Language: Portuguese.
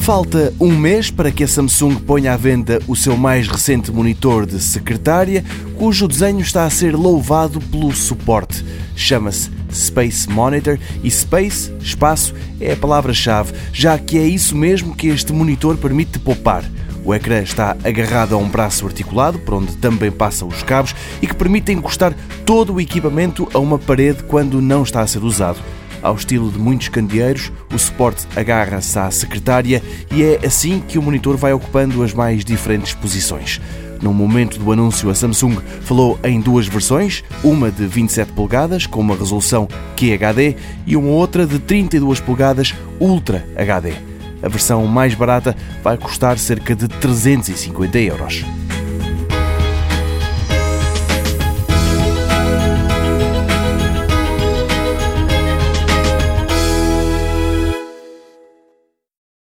Falta um mês para que a Samsung ponha à venda o seu mais recente monitor de secretária, cujo desenho está a ser louvado pelo suporte. Chama-se Space Monitor e Space, espaço, é a palavra-chave, já que é isso mesmo que este monitor permite poupar. O ecrã está agarrado a um braço articulado, por onde também passam os cabos, e que permite encostar todo o equipamento a uma parede quando não está a ser usado. Ao estilo de muitos candeeiros, o suporte agarra-se à secretária e é assim que o monitor vai ocupando as mais diferentes posições. No momento do anúncio, a Samsung falou em duas versões, uma de 27 polegadas com uma resolução QHD e uma outra de 32 polegadas Ultra HD. A versão mais barata vai custar cerca de 350 euros.